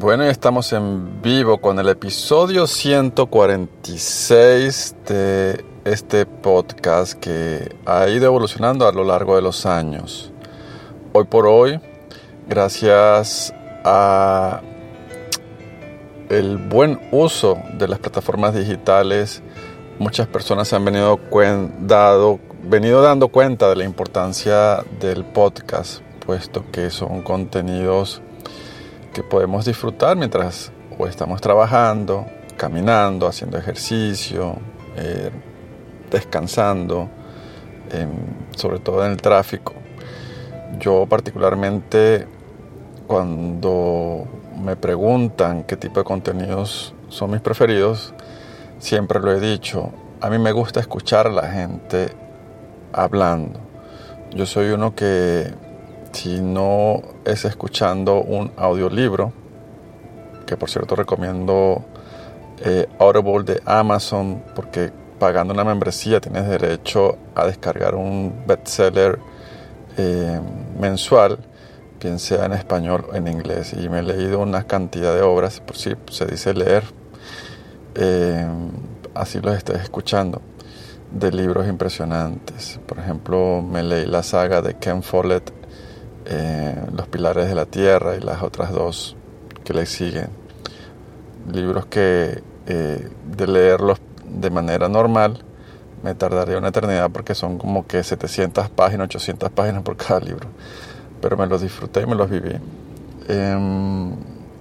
Bueno, estamos en vivo con el episodio 146 de este podcast que ha ido evolucionando a lo largo de los años. Hoy por hoy, gracias a el buen uso de las plataformas digitales, muchas personas se han venido, dado, venido dando cuenta de la importancia del podcast, puesto que son contenidos que podemos disfrutar mientras o estamos trabajando, caminando, haciendo ejercicio, eh, descansando, sobre todo en el tráfico. Yo particularmente cuando me preguntan qué tipo de contenidos son mis preferidos, siempre lo he dicho, a mí me gusta escuchar a la gente hablando. Yo soy uno que si no es escuchando un audiolibro, que por cierto recomiendo eh, Audible de Amazon, porque pagando una membresía tienes derecho a descargar un bestseller eh, mensual, bien sea en español o en inglés. Y me he leído una cantidad de obras, por si se dice leer, eh, así los estés escuchando, de libros impresionantes. Por ejemplo, me leí la saga de Ken Follett, eh, Los Pilares de la Tierra y las otras dos que le siguen. Libros que eh, de leerlos de manera normal me tardaría una eternidad porque son como que 700 páginas, 800 páginas por cada libro. Pero me los disfruté y me los viví. Em,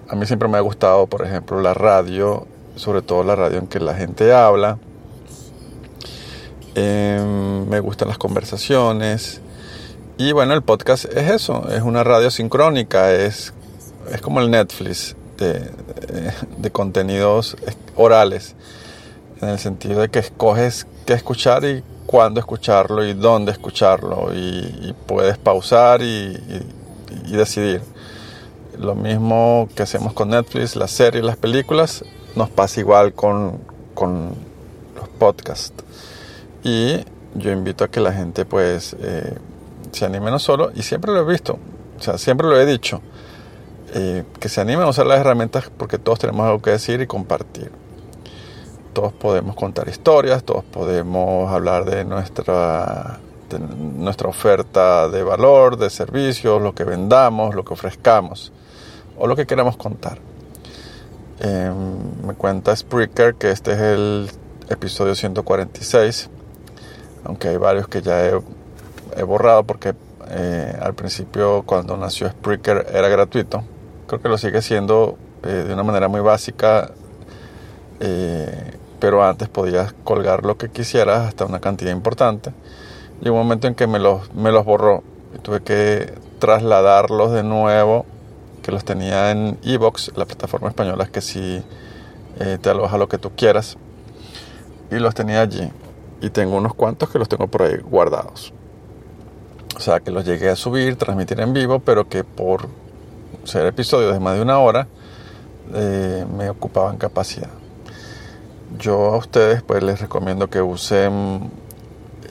a mí siempre me ha gustado, por ejemplo, la radio, sobre todo la radio en que la gente habla. Em, me gustan las conversaciones. Y bueno, el podcast es eso, es una radio sincrónica, es, es como el Netflix de, de, contenidos orales, en el sentido de que escoges qué escuchar y cuándo escucharlo y dónde escucharlo y, puedes pausar y, decidir. Lo mismo que hacemos con Netflix, las series, las películas, nos pasa igual con, con los podcasts. Y yo invito a que la gente pues... Eh, se anime no solo, y siempre lo he visto, o sea, siempre lo he dicho, eh, que se animen a usar las herramientas porque todos tenemos algo que decir y compartir. Todos podemos contar historias, todos podemos hablar de nuestra, nuestra oferta de valor, de servicios, lo que vendamos, lo que ofrezcamos o lo que queramos contar. Em, me cuenta Spreaker que este es el episodio 146, aunque hay varios que ya he he borrado porque eh, al principio cuando nació Spreaker era gratuito. Creo que lo sigue siendo eh, de una manera muy básica, eh, pero antes podías colgar lo que quisieras hasta una cantidad importante. Y un momento en que me los, me los borró y tuve que trasladarlos de nuevo, que los tenía en Evox, la plataforma española es que si te aloja lo que tú quieras, y los tenía allí. Y tengo unos cuantos que los tengo por ahí guardados. O sea, que los llegué a subir, transmitir en vivo, pero que por ser episodios de más de una hora eh, me ocupaban capacidad. Yo a ustedes pues les recomiendo que usen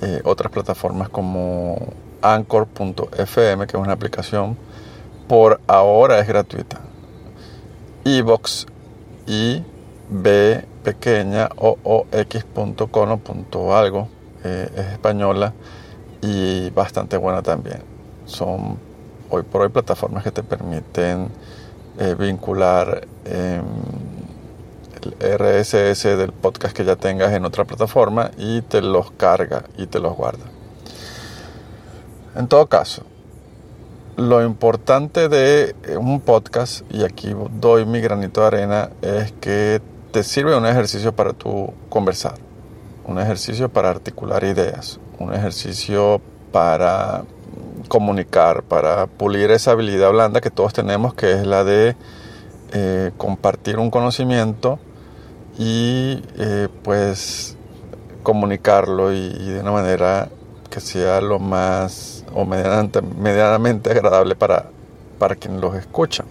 eh, otras plataformas como Anchor.fm, que es una aplicación, por ahora es gratuita. Evox y B pequeña o, o x.com o punto algo eh, es española y bastante buena también. Son hoy por hoy plataformas que te permiten eh, vincular em, el RSS del podcast que ya tengas en otra plataforma y te los carga y te los guarda. En todo caso, lo importante de un podcast, y aquí doy mi granito de arena, es que te sirve un ejercicio para tu conversar, un ejercicio para articular ideas, un ejercicio para comunicar, para pulir esa habilidad blanda que todos tenemos, que es la de eh, compartir un conocimiento y eh, pues comunicarlo y, de una manera que sea lo más o medianamente, medianamente agradable para, para quien los escucha.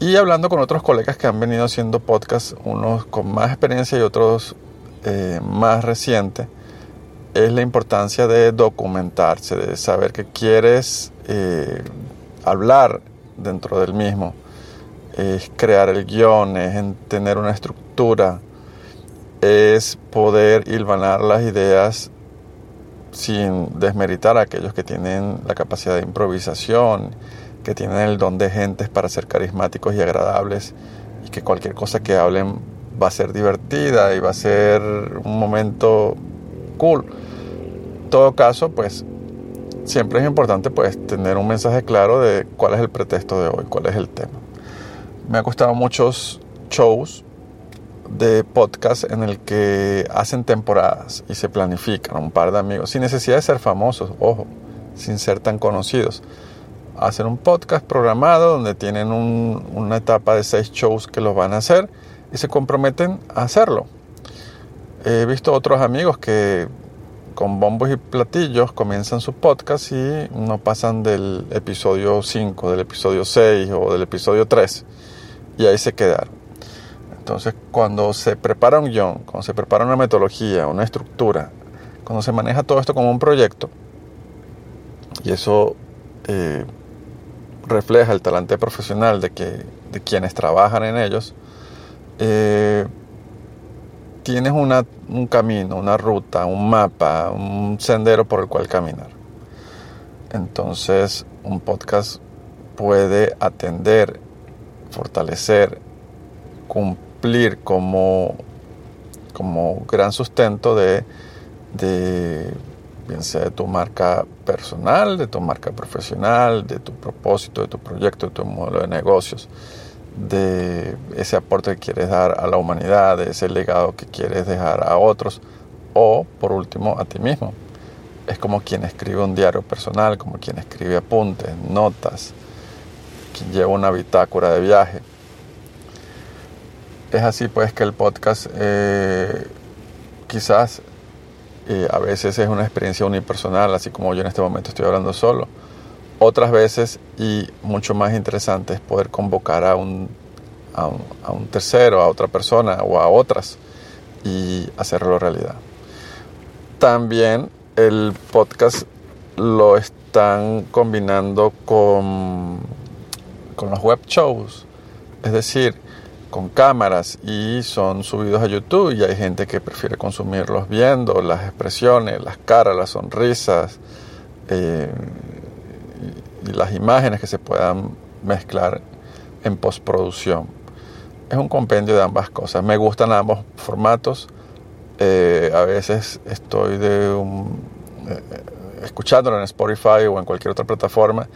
Y hablando con otros colegas que han venido haciendo podcasts, unos con más experiencia y otros eh, más recientes, es la importancia de documentarse, de saber que quieres eh, hablar dentro del mismo, es crear el guion, es tener una estructura, es poder hilvanar las ideas sin desmeritar a aquellos que tienen la capacidad de improvisación que tienen el don de gentes para ser carismáticos y agradables y que cualquier cosa que hablen va a ser divertida y va a ser un momento cool. En todo caso, pues siempre es importante pues tener un mensaje claro de cuál es el pretexto de hoy, cuál es el tema. Me ha costado muchos shows de podcast en el que hacen temporadas y se planifican un par de amigos sin necesidad de ser famosos, ojo, sin ser tan conocidos hacer un podcast programado donde tienen una etapa de seis shows que los van a hacer y se comprometen a hacerlo. He visto otros amigos que con bombos y platillos comienzan su podcast y no pasan del episodio 5, del episodio 6 o del episodio 3 y ahí se quedaron. Entonces cuando se prepara un guion, cuando se prepara una metodología, una estructura, cuando se maneja todo esto como un proyecto, y eso eh, refleja el talante profesional de, que, de quienes trabajan en ellos, eh, tienes una, un camino, una ruta, un mapa, un sendero por el cual caminar. Entonces, un podcast puede atender, fortalecer, cumplir como, como gran sustento de, de bien sea de tu marca personal, de tu marca profesional, de tu propósito, de tu proyecto, de tu modelo de negocios, de ese aporte que quieres dar a la humanidad, de ese legado que quieres dejar a otros o, por último, a ti mismo. Es como quien escribe un diario personal, como quien escribe apuntes, notas, quien lleva una bitácora de viaje. Es así pues que el podcast eh, quizás a veces es una experiencia unipersonal, así como yo en este momento estoy hablando solo. Otras veces, y mucho más interesante, es poder convocar a un, a un, tercero, a otra persona o a otras y hacerlo realidad. También el podcast lo están combinando con, con los web shows. Es decir, con cámaras y son subidos a YouTube y hay gente que prefiere consumirlos viendo las expresiones, las caras, las sonrisas eh, y, las imágenes que se puedan mezclar en postproducción. Es un compendio de ambas cosas. Me gustan ambos formatos. Eh, a veces estoy de eh, escuchándolo en Spotify o en cualquier otra plataforma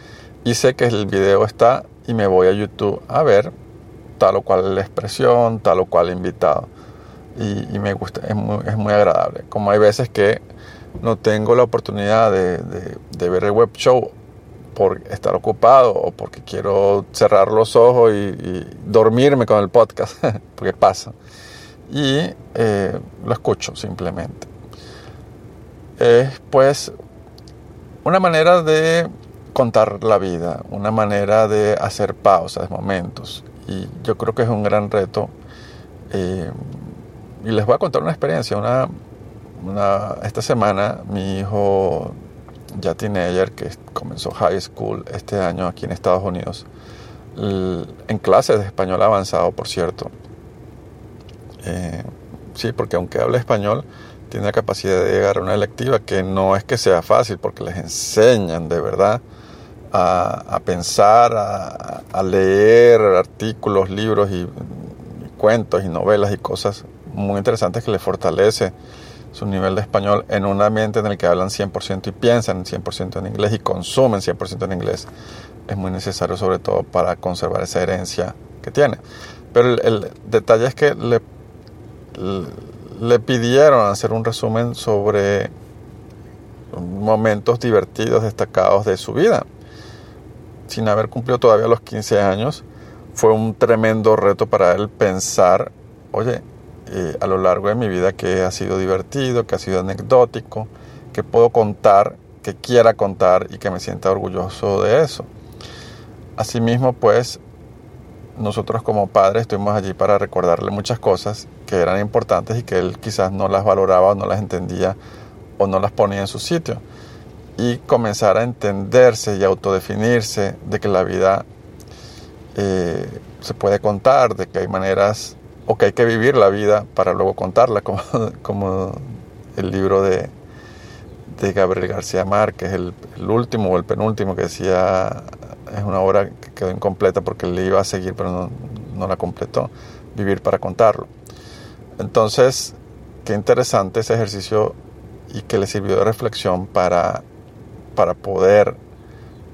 y sé que el video está y me voy a YouTube a ver tal o cual expresión, tal o cual invitado. Y, me gusta, es muy, es muy, agradable. Como hay veces que no tengo la oportunidad de, de, ver el web show por estar ocupado o porque quiero cerrar los ojos y, dormirme con el podcast, porque pasa. Y eh, lo escucho simplemente. Es pues una manera de contar la vida, una manera de hacer pausas, momentos y yo creo que es un gran reto. Eh, y les voy a contar una experiencia. Una, esta semana mi hijo, ya teenager, que comenzó high school este año aquí en Estados Unidos, en clases de español avanzado, por cierto. Eh, sí, porque aunque hable español, tiene la capacidad de llegar a una electiva que no es que sea fácil, porque les enseñan de verdad a, pensar, a, leer artículos, libros y, cuentos y novelas y cosas muy interesantes que le fortalece su nivel de español en un ambiente en el que hablan 100% y piensan 100% en inglés y consumen 100% en inglés. Es muy necesario sobre todo para conservar esa herencia que tiene. Pero el, detalle es que le, le pidieron hacer un resumen sobre momentos divertidos, destacados de su vida. Sin haber cumplido todavía los 15 años, fue un tremendo reto para él pensar, oye, eh, a lo largo de mi vida que ha sido divertido, que ha sido anecdótico, que puedo contar, que quiera contar y que me sienta orgulloso de eso. Asimismo, pues, nosotros como padres estuvimos allí para recordarle muchas cosas que eran importantes y que él quizás no las valoraba o no las entendía o no las ponía en su sitio. Y comenzar a entenderse y autodefinirse de que la vida eh, se puede contar, de que hay maneras o que hay que vivir la vida para luego contarla, como, como el libro de, de Gabriel García Márquez, el, el último o el penúltimo que decía, es una obra que quedó incompleta porque le iba a seguir pero no, no la completó, vivir para contarlo. Entonces, qué interesante ese ejercicio y que le sirvió de reflexión para, para poder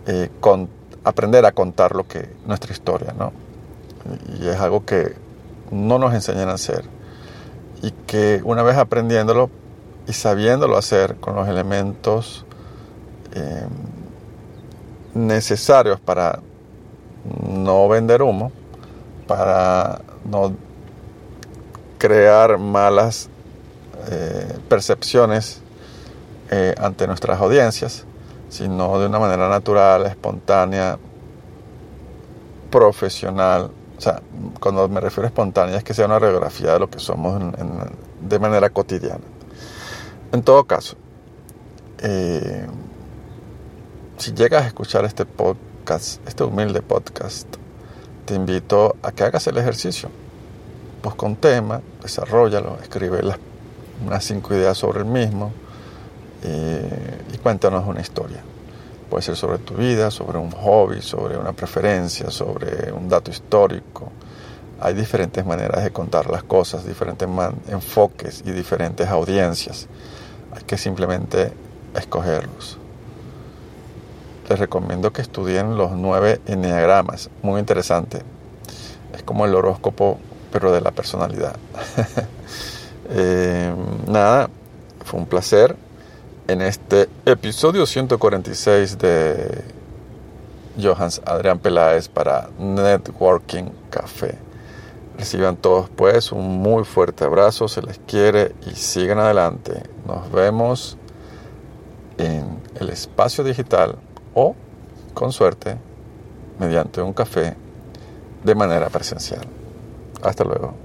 eh, aprender a contar lo que nuestra historia, ¿no? Y es algo que no nos enseñan a hacer y que una vez aprendiéndolo y sabiéndolo hacer con los elementos eh, necesarios para no vender humo, para no crear malas eh, percepciones eh, ante nuestras audiencias, sino de una manera natural, espontánea, profesional. O sea, cuando me refiero a espontánea es que sea una radiografía de lo que somos de manera cotidiana. En todo caso, eh, si llegas a escuchar este podcast, este humilde podcast, te invito a que hagas el ejercicio. Busca un tema, desarrollalo, escribe las, unas cinco ideas sobre el mismo eh, y cuéntanos una historia. Puede ser sobre tu vida, sobre un hobby, sobre una preferencia, sobre un dato histórico. Hay diferentes maneras de contar las cosas, diferentes enfoques y diferentes audiencias. Hay que simplemente escogerlos. Les recomiendo que estudien los nueve enneagramas, muy interesante. Es como el horóscopo, pero de la personalidad. Eh, nada, fue un placer en este episodio 146 de Johans Adrián Peláez para Networking Café. Reciban todos pues un muy fuerte abrazo, se les quiere y sigan adelante. Nos vemos en el espacio digital o, con suerte, mediante un café de manera presencial. Hasta luego.